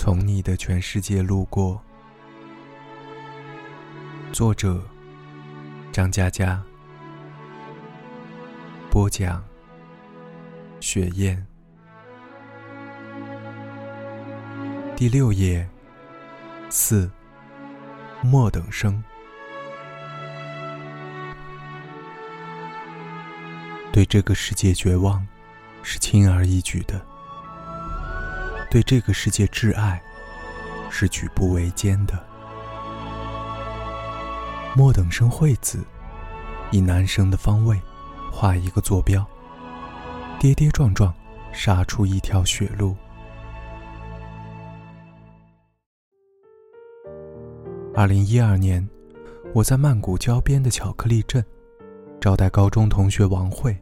从你的全世界路过。作者：张嘉佳。播讲：雪雁。第六页。四。莫等生。对这个世界绝望，是轻而易举的。对这个世界挚爱，是举步维艰的。莫等生惠子，以男生的方位画一个坐标，跌跌撞撞杀出一条血路。二零一二年，我在曼谷郊边的巧克力镇，招待高中同学王慧。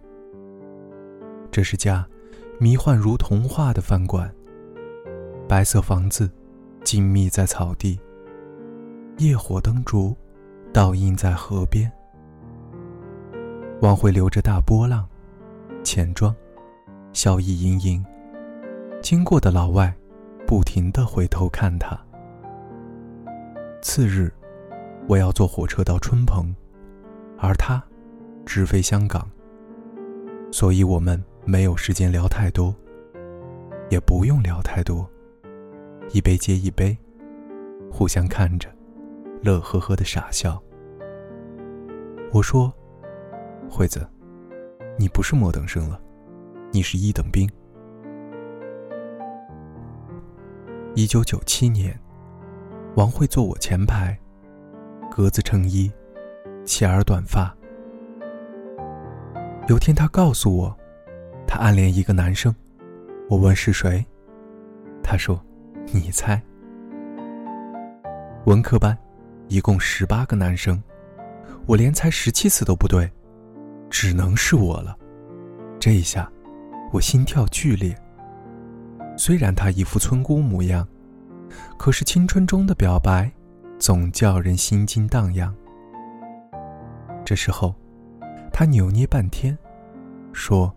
这是家迷幻如童话的饭馆。白色房子，静谧在草地。夜火灯烛，倒映在河边。往回流着大波浪，浅妆，笑意盈盈。经过的老外，不停地回头看他。次日，我要坐火车到春鹏，而他直飞香港，所以我们没有时间聊太多，也不用聊太多。一杯接一杯，互相看着，乐呵呵的傻笑。我说：“惠子，你不是末等生了，你是一等兵。”一九九七年，王慧坐我前排，格子衬衣，齐耳短发。有天，她告诉我，她暗恋一个男生。我问是谁，她说。你猜，文科班一共十八个男生，我连猜十七次都不对，只能是我了。这一下，我心跳剧烈。虽然他一副村姑模样，可是青春中的表白，总叫人心惊荡漾。这时候，他扭捏半天，说：“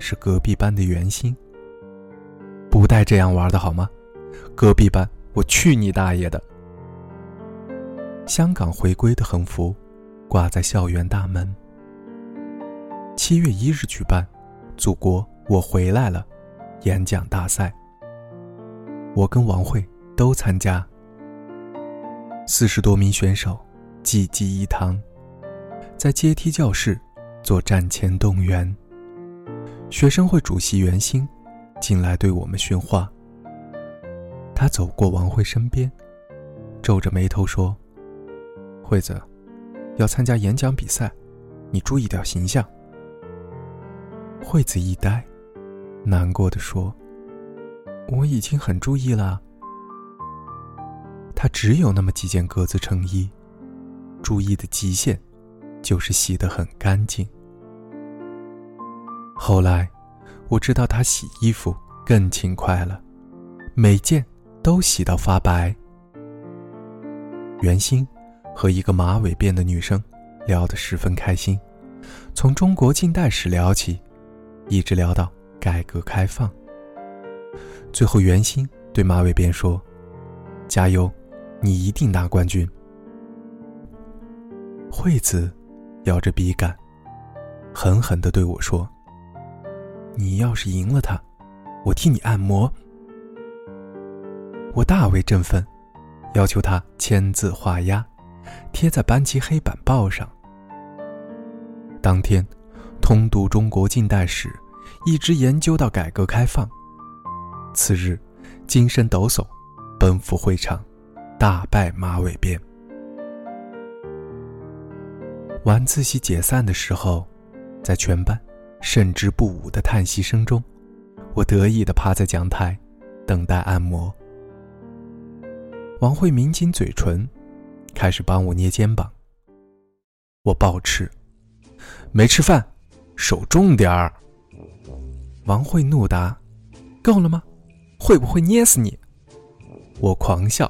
是隔壁班的袁心。”不带这样玩的好吗？隔壁班，我去你大爷的！香港回归的横幅挂在校园大门。七月一日举办“祖国，我回来了”演讲大赛，我跟王慧都参加。四十多名选手济济一堂，在阶梯教室做战前动员。学生会主席袁兴进来对我们训话。他走过王慧身边，皱着眉头说：“惠子，要参加演讲比赛，你注意点形象。”惠子一呆，难过的说：“我已经很注意了。”他只有那么几件格子衬衣，注意的极限，就是洗得很干净。后来，我知道他洗衣服更勤快了，每件。都洗到发白。袁心和一个马尾辫的女生聊得十分开心，从中国近代史聊起，一直聊到改革开放。最后，袁心对马尾辫说：“加油，你一定拿冠军。”惠子咬着笔杆，狠狠地对我说：“你要是赢了他，我替你按摩。”我大为振奋，要求他签字画押，贴在班级黑板报上。当天，通读中国近代史，一直研究到改革开放。次日，精神抖擞，奔赴会场，大败马尾辫。晚自习解散的时候，在全班甚之不武的叹息声中，我得意地趴在讲台，等待按摩。王慧抿紧嘴唇，开始帮我捏肩膀。我暴吃，没吃饭，手重点儿。王慧怒答：“够了吗？会不会捏死你？”我狂笑，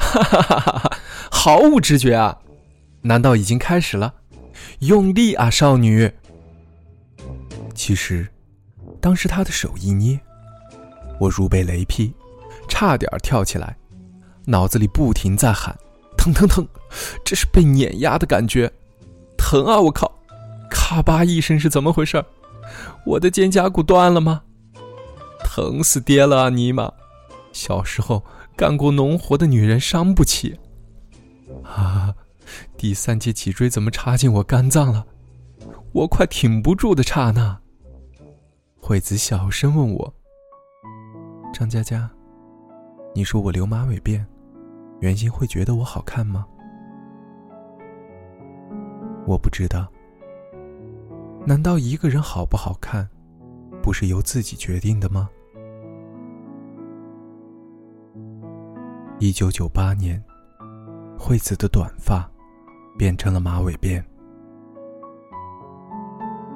哈哈哈哈哈！毫无知觉啊？难道已经开始了？用力啊，少女！其实，当时他的手一捏，我如被雷劈。差点跳起来，脑子里不停在喊：“疼疼疼！”这是被碾压的感觉，疼啊！我靠！咔吧一声是怎么回事？我的肩胛骨断了吗？疼死爹了啊！尼玛，小时候干过农活的女人伤不起。啊！第三节脊椎怎么插进我肝脏了？我快挺不住的刹那，惠子小声问我：“张佳佳，你说我留马尾辫，袁心会觉得我好看吗？”我不知道。难道一个人好不好看，不是由自己决定的吗？一九九八年，惠子的短发变成了马尾辫。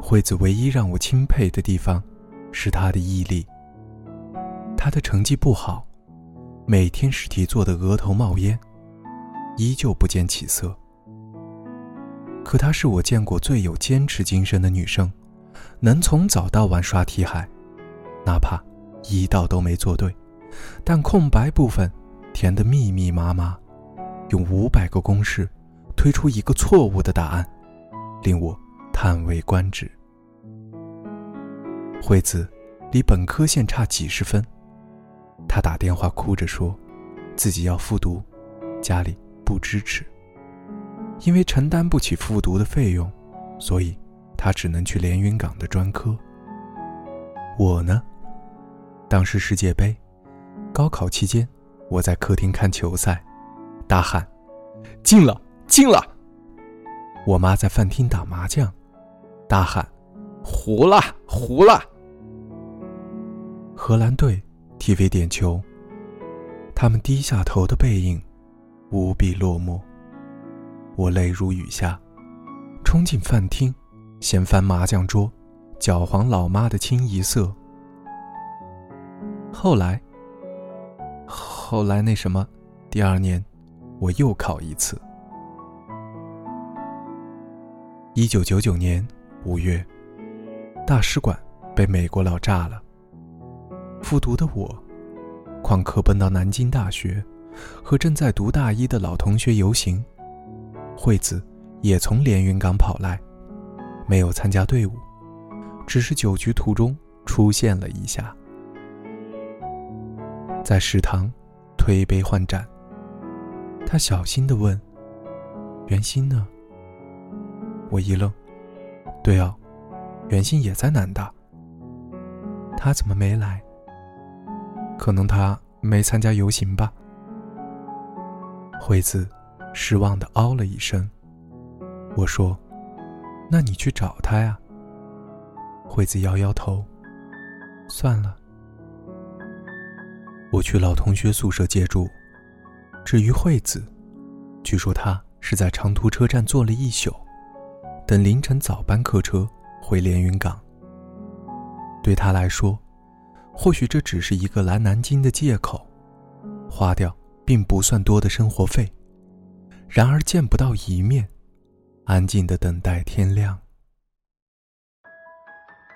惠子唯一让我钦佩的地方，是她的毅力。她的成绩不好，每天试题做的额头冒烟，依旧不见起色。可她是我见过最有坚持精神的女生，能从早到晚刷题海，哪怕一道都没做对，但空白部分填得密密麻麻，用五百个公式推出一个错误的答案，令我叹为观止。惠子离本科线差几十分，他打电话哭着说，自己要复读，家里不支持。因为承担不起复读的费用，所以他只能去连云港的专科。我呢，当时世界杯，高考期间，我在客厅看球赛，大喊：“进了，进了！”我妈在饭厅打麻将，大喊：“糊了，糊了！”荷兰队踢飞点球，他们低下头的背影，无比落寞。我泪如雨下，冲进饭厅，掀翻麻将桌，搅黄老妈的清一色。后来，后来那什么，第二年，我又考一次。一九九九年五月，大使馆被美国佬炸了。复读的我，旷课奔到南京大学，和正在读大一的老同学游行。惠子也从连云港跑来，没有参加队伍，只是酒局途中出现了一下，在食堂推杯换盏。他小心地问：“袁心呢？”我一愣：“对哦，袁心也在南大。他怎么没来？可能他没参加游行吧。”惠子。失望的哦了一声。我说：“那你去找他呀。”惠子摇摇头：“算了。”我去老同学宿舍借住。至于惠子，据说她是在长途车站坐了一宿，等凌晨早班客车回连云港。对她来说，或许这只是一个来南京的借口，花掉并不算多的生活费。然而见不到一面，安静的等待天亮。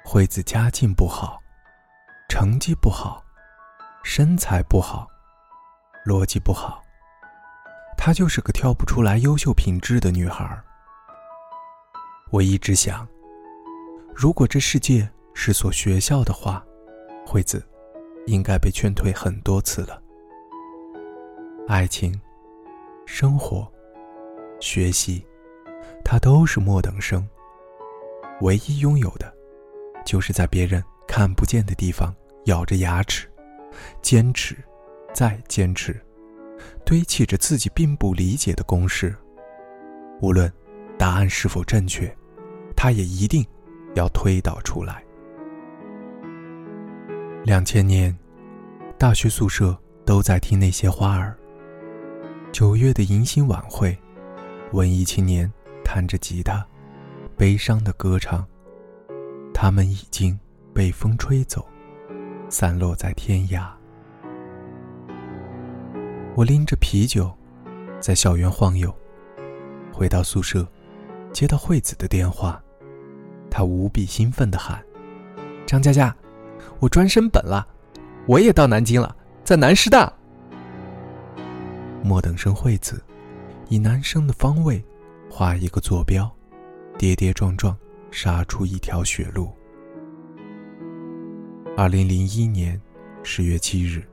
惠子家境不好，成绩不好，身材不好，逻辑不好，她就是个挑不出来优秀品质的女孩。我一直想，如果这世界是所学校的话，惠子应该被劝退很多次了。爱情，生活。学习，他都是末等生。唯一拥有的，就是在别人看不见的地方咬着牙齿，坚持，再坚持，堆砌着自己并不理解的公式。无论答案是否正确，他也一定要推导出来。两千年，大学宿舍都在听那些花儿。九月的迎新晚会。文艺青年弹着吉他，悲伤的歌唱。他们已经被风吹走，散落在天涯。我拎着啤酒，在校园晃悠。回到宿舍，接到惠子的电话，她无比兴奋地喊：“张佳佳，我专升本了，我也到南京了，在南师大。莫等生惠子以男生的方位画一个坐标，跌跌撞撞杀出一条血路。二零零一年十月七日，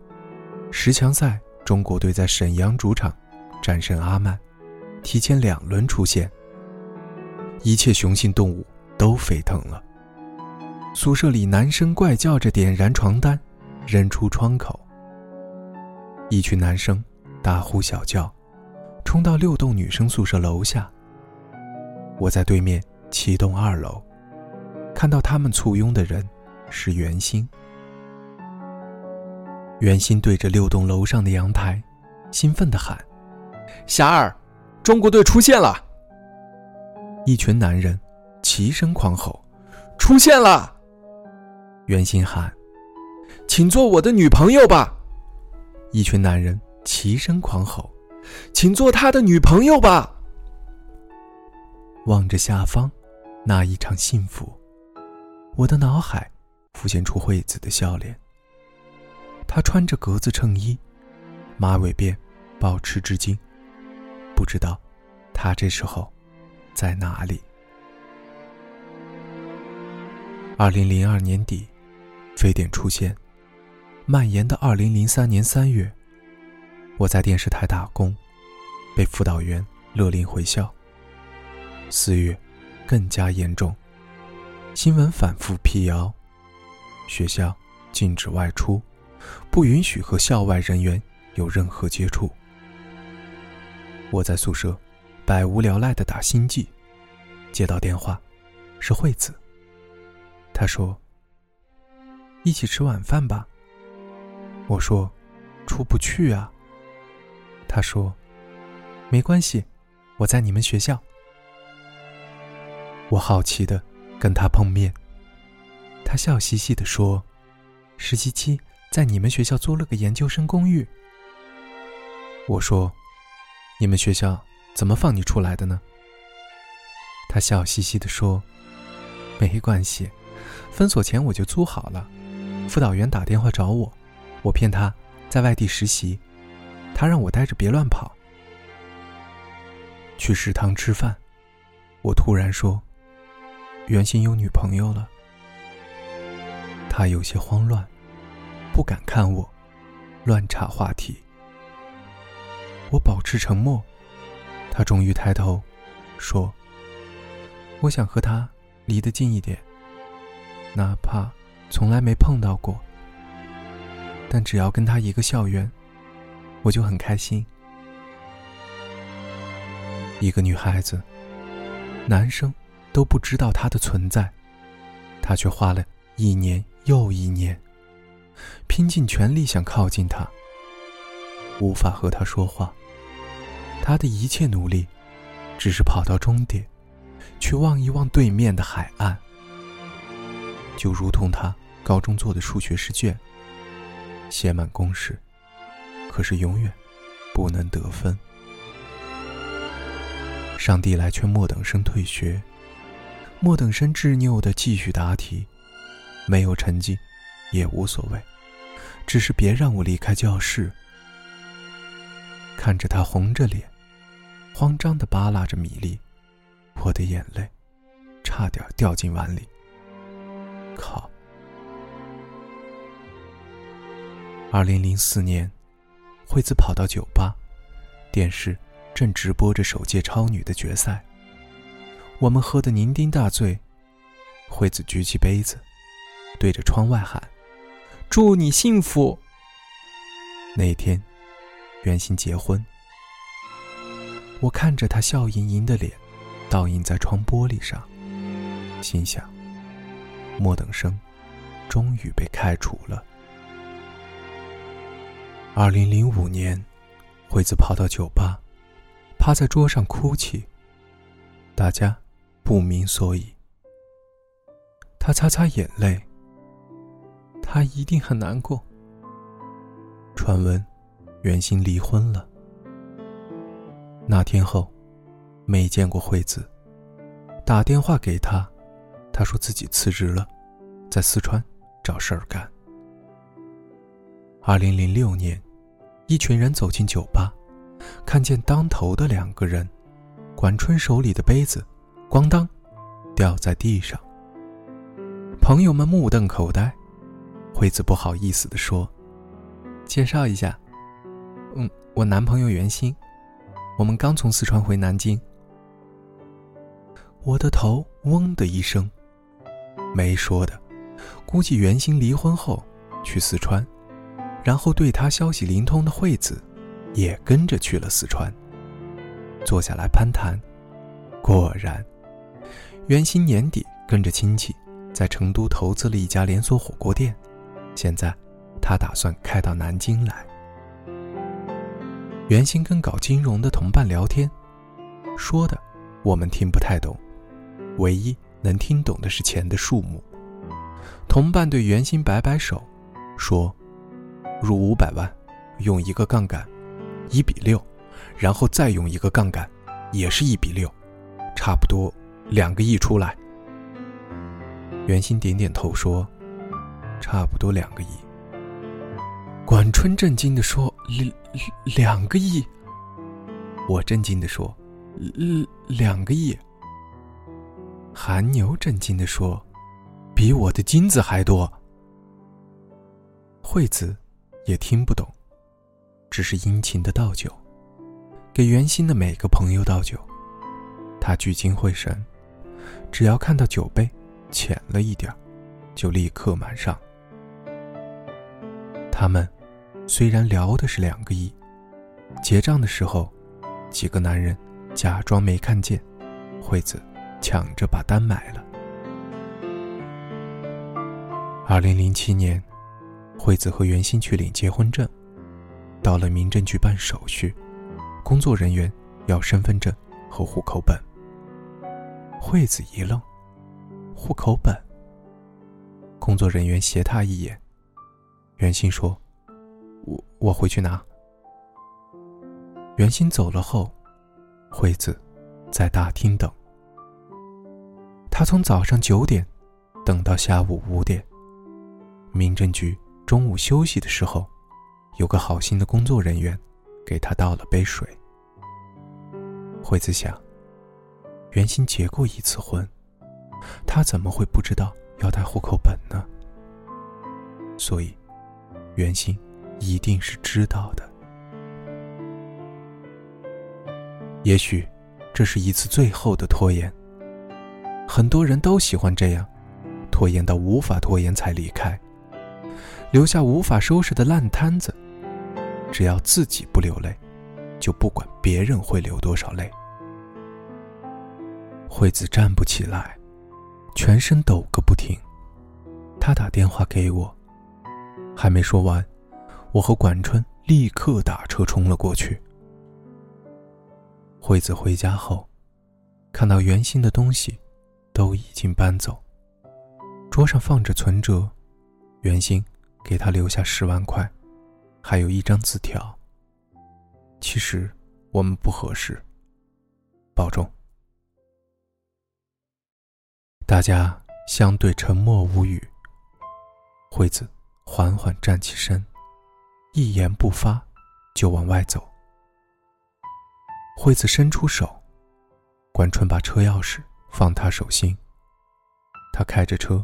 十强赛，中国队在沈阳主场战胜阿曼，提前两轮出线。一切雄性动物都沸腾了。宿舍里，男生怪叫着点燃床单，扔出窗口。一群男生大呼小叫，冲到六栋女生宿舍楼下。我在对面七栋二楼，看到他们簇拥的人是袁心。袁心对着六栋楼上的阳台，兴奋地喊：“霞儿，中国队出现了！”一群男人齐声狂吼：“出现了！”袁心喊：“请做我的女朋友吧！”一群男人齐声狂吼：“请做他的女朋友吧！”望着下方那一场幸福，我的脑海浮现出惠子的笑脸。她穿着格子衬衣，马尾辫保持至今。不知道她这时候在哪里？二零零二年底。非典出现，蔓延的二零零三年三月，我在电视台打工，被辅导员勒令回校。四月，更加严重，新闻反复辟谣，学校禁止外出，不允许和校外人员有任何接触。我在宿舍，百无聊赖的打星际，接到电话，是惠子。她说。一起吃晚饭吧。我说：“出不去啊。”他说：“没关系，我在你们学校。”我好奇的跟他碰面，他笑嘻嘻的说：“实习期在你们学校租了个研究生公寓。”我说：“你们学校怎么放你出来的呢？”他笑嘻嘻的说：“没关系，分所前我就租好了。”辅导员打电话找我，我骗他在外地实习，他让我待着别乱跑。去食堂吃饭，我突然说：“原先有女朋友了。”他有些慌乱，不敢看我，乱插话题。我保持沉默，他终于抬头，说：“我想和他离得近一点，哪怕……”从来没碰到过，但只要跟他一个校园，我就很开心。一个女孩子，男生都不知道她的存在，她却花了一年又一年，拼尽全力想靠近他，无法和他说话。他的一切努力，只是跑到终点，去望一望对面的海岸，就如同他。高中做的数学试卷，写满公式，可是永远不能得分。上帝来劝莫等生退学，莫等生执拗的继续答题，没有成绩也无所谓，只是别让我离开教室。看着他红着脸，慌张的扒拉着米粒，我的眼泪差点掉进碗里。靠！二零零四年，惠子跑到酒吧，电视正直播着首届超女的决赛。我们喝得酩酊大醉，惠子举起杯子，对着窗外喊：“祝你幸福。”那天，袁心结婚。我看着她笑盈盈的脸，倒映在窗玻璃上，心想：莫等生，终于被开除了。二零零五年，惠子跑到酒吧，趴在桌上哭泣。大家不明所以。他擦擦眼泪。他一定很难过。传闻，袁心离婚了。那天后，没见过惠子。打电话给他，他说自己辞职了，在四川找事儿干。二零零六年，一群人走进酒吧，看见当头的两个人，管春手里的杯子，咣当，掉在地上。朋友们目瞪口呆，惠子不好意思地说：“介绍一下，嗯，我男朋友袁鑫，我们刚从四川回南京。”我的头嗡的一声，没说的，估计袁鑫离婚后去四川，然后对他消息灵通的惠子，也跟着去了四川。坐下来攀谈，果然，袁鑫年底跟着亲戚。在成都投资了一家连锁火锅店，现在他打算开到南京来。袁鑫跟搞金融的同伴聊天，说的我们听不太懂，唯一能听懂的是钱的数目。同伴对袁鑫摆摆手，说：“入五百万，用一个杠杆，一比六，然后再用一个杠杆，也是一比六，差不多两个亿出来。”袁鑫点点头说：“差不多两个亿。”管春震惊地说：“两两个亿。”我震惊地说：“两两个亿。”韩牛震惊地说：“比我的金子还多。”惠子也听不懂，只是殷勤的倒酒，给袁心的每个朋友倒酒。他聚精会神，只要看到酒杯。浅了一点就立刻满上。他们虽然聊的是两个亿，结账的时候，几个男人假装没看见，惠子抢着把单买了。二零零七年，惠子和袁鑫去领结婚证，到了民政局办手续，工作人员要身份证和户口本。惠子一愣。户口本。工作人员斜他一眼，袁鑫说：“我我回去拿。”袁鑫走了后，惠子在大厅等。他从早上九点等到下午五点。民政局中午休息的时候，有个好心的工作人员给他倒了杯水。惠子想，袁鑫结过一次婚。他怎么会不知道要带户口本呢？所以，袁鑫一定是知道的。也许，这是一次最后的拖延。很多人都喜欢这样，拖延到无法拖延才离开，留下无法收拾的烂摊子。只要自己不流泪，就不管别人会流多少泪。惠子站不起来。全身抖个不停，他打电话给我，还没说完，我和管春立刻打车冲了过去。惠子回家后，看到袁鑫的东西都已经搬走，桌上放着存折，袁鑫给他留下十万块，还有一张字条。其实我们不合适，保重。大家相对沉默无语。惠子缓缓站起身，一言不发，就往外走。惠子伸出手，管春把车钥匙放他手心。他开着车，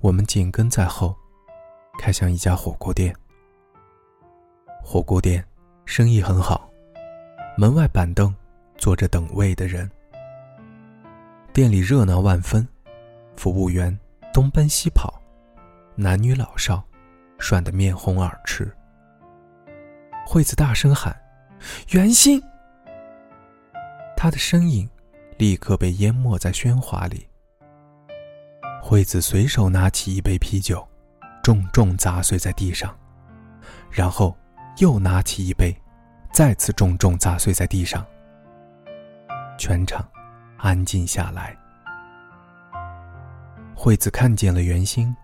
我们紧跟在后，开向一家火锅店。火锅店生意很好，门外板凳坐着等位的人，店里热闹万分。服务员东奔西跑，男女老少涮得面红耳赤。惠子大声喊：“袁鑫！”他的身影立刻被淹没在喧哗里。惠子随手拿起一杯啤酒，重重砸碎在地上，然后又拿起一杯，再次重重砸碎在地上。全场安静下来。惠子看见了袁鑫，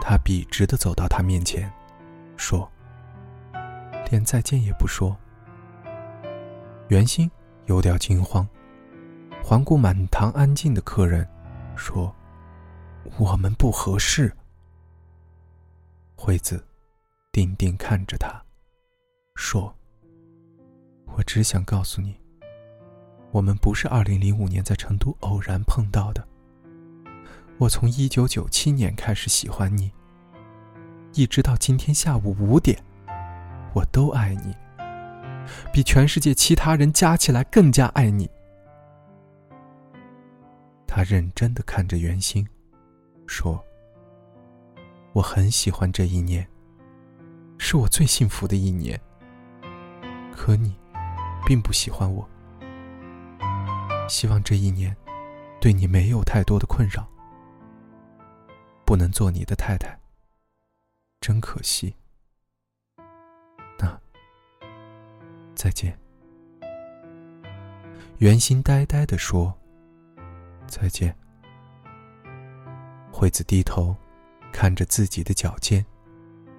他笔直的走到他面前，说：“连再见也不说。”袁鑫有点惊慌，环顾满堂安静的客人，说：“我们不合适。”惠子定定看着他，说：“我只想告诉你，我们不是二零零五年在成都偶然碰到的。我从一九九七年开始喜欢你，一直到今天下午五点，我都爱你，比全世界其他人加起来更加爱你。”他认真的看着袁心，说：“我很喜欢这一年。”是我最幸福的一年。可你，并不喜欢我。希望这一年，对你没有太多的困扰。不能做你的太太，真可惜。那，再见。圆心呆呆的说：“再见。”惠子低头，看着自己的脚尖，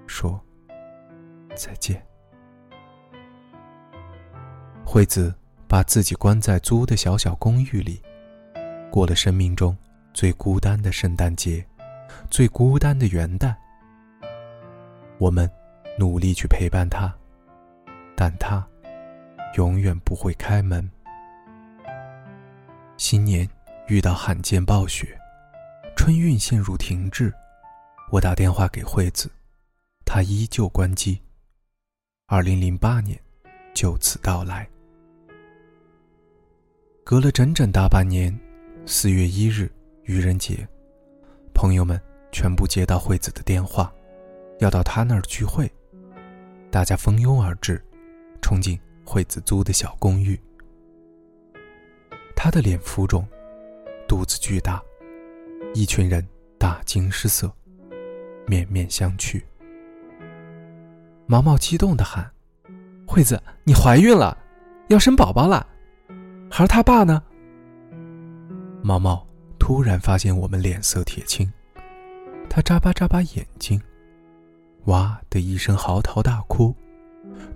说。再见。惠子把自己关在租的小小公寓里，过了生命中最孤单的圣诞节，最孤单的元旦。我们努力去陪伴他，但他永远不会开门。新年遇到罕见暴雪，春运陷入停滞，我打电话给惠子，她依旧关机。二零零八年，就此到来。隔了整整大半年，四月一日，愚人节，朋友们全部接到惠子的电话，要到她那儿聚会。大家蜂拥而至，冲进惠子租的小公寓。他的脸浮肿，肚子巨大，一群人大惊失色，面面相觑。毛毛激动的喊：“惠子，你怀孕了，要生宝宝了，孩儿他爸呢？”毛毛突然发现我们脸色铁青，他眨巴眨巴眼睛，哇的一声嚎啕大哭，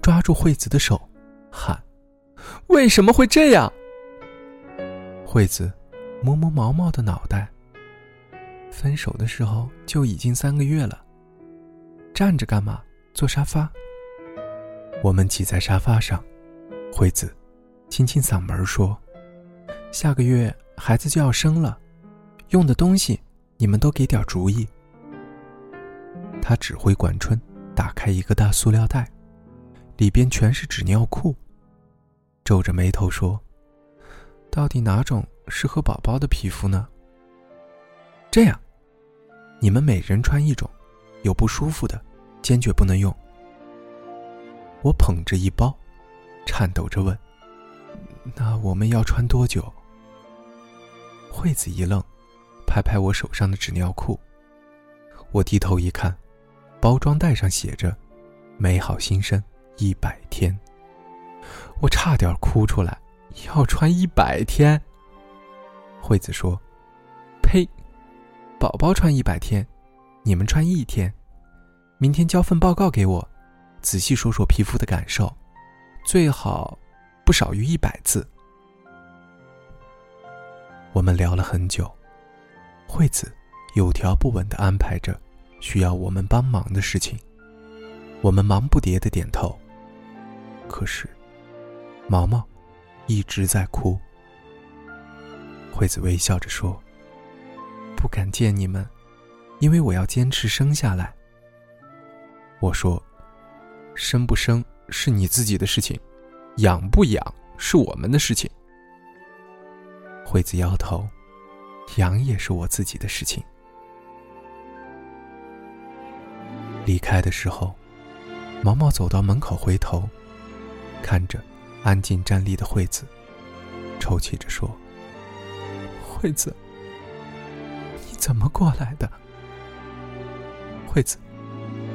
抓住惠子的手，喊：“为什么会这样？”惠子摸摸毛毛的脑袋，分手的时候就已经三个月了，站着干嘛？坐沙发。我们挤在沙发上，惠子清清嗓门说：“下个月孩子就要生了，用的东西你们都给点主意。”他指挥管春打开一个大塑料袋，里边全是纸尿裤，皱着眉头说：“到底哪种适合宝宝的皮肤呢？”这样，你们每人穿一种，有不舒服的。坚决不能用。我捧着一包，颤抖着问：“那我们要穿多久？”惠子一愣，拍拍我手上的纸尿裤。我低头一看，包装袋上写着“美好新生一百天”。我差点哭出来，要穿一百天。惠子说：“，宝宝穿一百天，你们穿一天。”明天交份报告给我，仔细说说皮肤的感受，最好不少于一百字。我们聊了很久，惠子有条不紊的安排着需要我们帮忙的事情，我们忙不迭的点头。可是，毛毛一直在哭。惠子微笑着说：“不敢见你们，因为我要坚持生下来。”我说：“生不生是你自己的事情，养不养是我们的事情。”惠子摇头：“养也是我自己的事情。”离开的时候，毛毛走到门口，回头看着安静站立的惠子，抽泣着说：“惠子，怎么过来的？惠子。”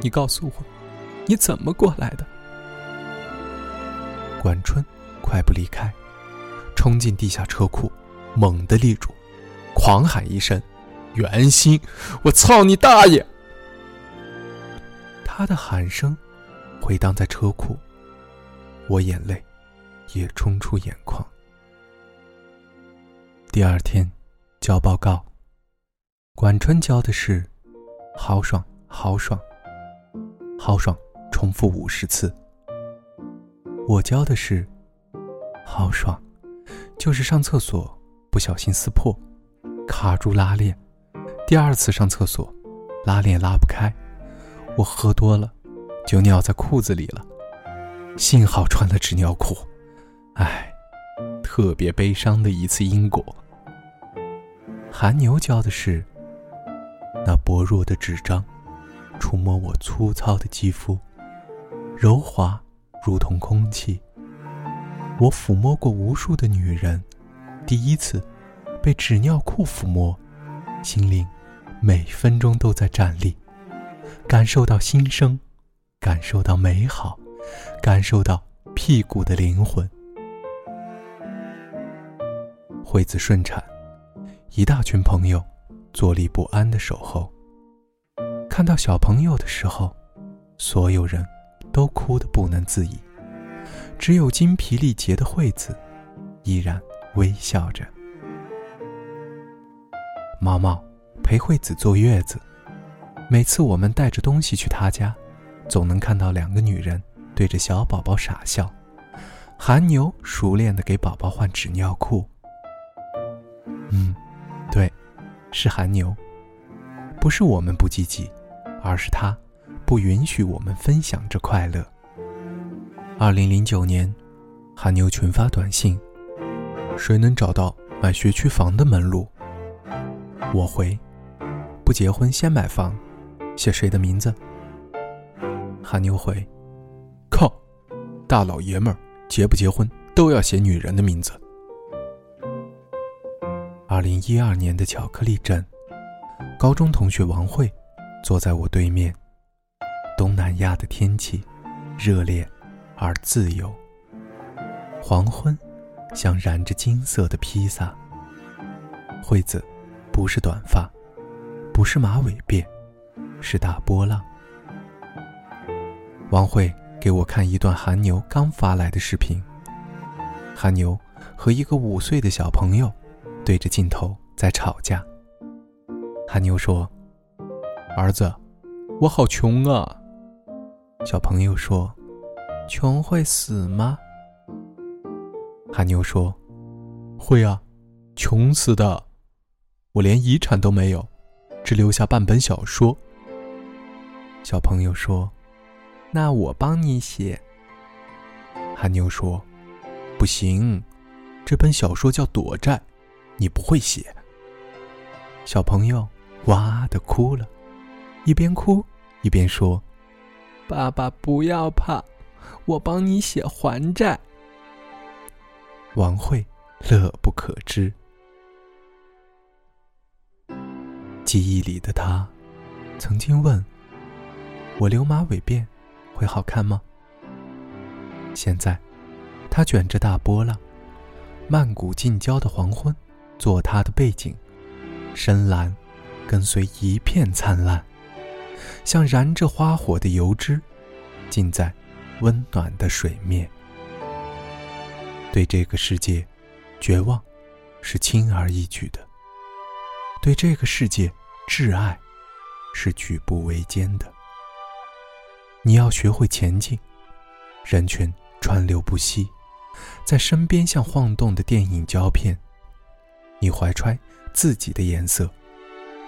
你告诉我，你怎么过来的？管春快步离开，冲进地下车库，猛地立住，狂喊一声：“袁心，我操你大爷！”他的喊声回荡在车库，我眼泪也冲出眼眶。第二天交报告，管春交的是豪爽，豪爽。豪爽重复五十次。我教的是，好爽，就是上厕所不小心撕破，卡住拉链，第二次上厕所，拉链拉不开，我喝多了，就尿在裤子里了，幸好穿了纸尿裤，唉，特别悲伤的一次因果。韩牛教的是，那薄弱的纸张，触摸我粗糙的肌肤，柔滑。如同空气，我抚摸过无数的女人，第一次被纸尿裤抚摸，心灵每分钟都在站立，感受到新生，感受到美好，感受到屁股的灵魂。惠子顺产，一大群朋友坐立不安的守候，看到小朋友的时候，所有人。都哭得不能自已，只有精疲力竭的惠子依然微笑着。毛毛陪惠子坐月子，每次我们带着东西去他家，总能看到两个女人对着小宝宝傻笑。韩牛熟练的给宝宝换纸尿裤。嗯，对，是韩牛，不是我们不积极，而是他。不允许我们分享这快乐。二零零九年，韩牛群发短信：“谁能找到买学区房的门路？”我回：“不结婚先买房，写谁的名字？”韩牛回：“靠，大老爷们儿结不结婚都要写女人的名字。”二零一二年的巧克力镇，高中同学王慧坐在我对面。东南亚的天气，热烈而自由。黄昏，像燃着金色的披萨。惠子，不是短发，不是马尾辫，是大波浪。王慧给我看一段韩牛刚发来的视频。韩牛和一个五岁的小朋友对着镜头在吵架。韩牛说：“儿子，我好穷啊。”小朋友说：“穷会死吗？”韩牛说：“会啊，穷死的。我连遗产都没有，只留下半本小说。”小朋友说：“那我帮你写。”韩牛说：“不行，这本小说叫躲债，你不会写。”小朋友哇的哭了，一边哭一边说。爸爸，不要怕，我帮你写还债。王慧乐不可支。记忆里的他，曾经问我留马尾辫会好看吗？现在，他卷着大波浪，曼谷近郊的黄昏，做他的背景，深蓝跟随一片灿烂。像燃着花火的油脂，浸在温暖的水面。对这个世界，绝望是轻而易举的；对这个世界，挚爱是举步维艰的。你要学会前进，人群川流不息，在身边像晃动的电影胶片。你怀揣自己的颜色，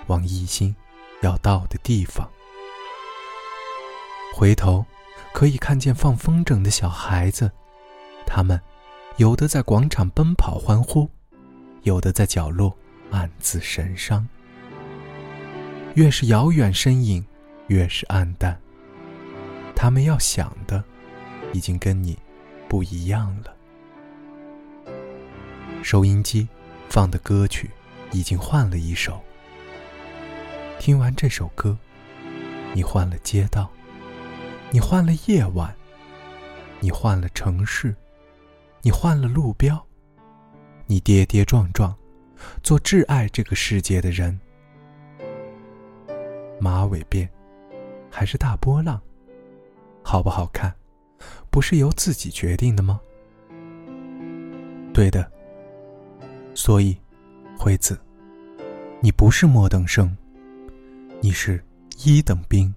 往一心要到的地方。回头，可以看见放风筝的小孩子，他们有的在广场奔跑欢呼，有的在角落暗自神伤。越是遥远身影，越是暗淡。他们要想的，已经跟你不一样了。收音机放的歌曲已经换了一首。听完这首歌，你换了街道。你换了夜晚，你换了城市，你换了路标，你跌跌撞撞，做挚爱这个世界的人。马尾辫，还是大波浪，好不好看，不是由自己决定的吗？对的。所以，惠子，你不是末等生，你是一等兵。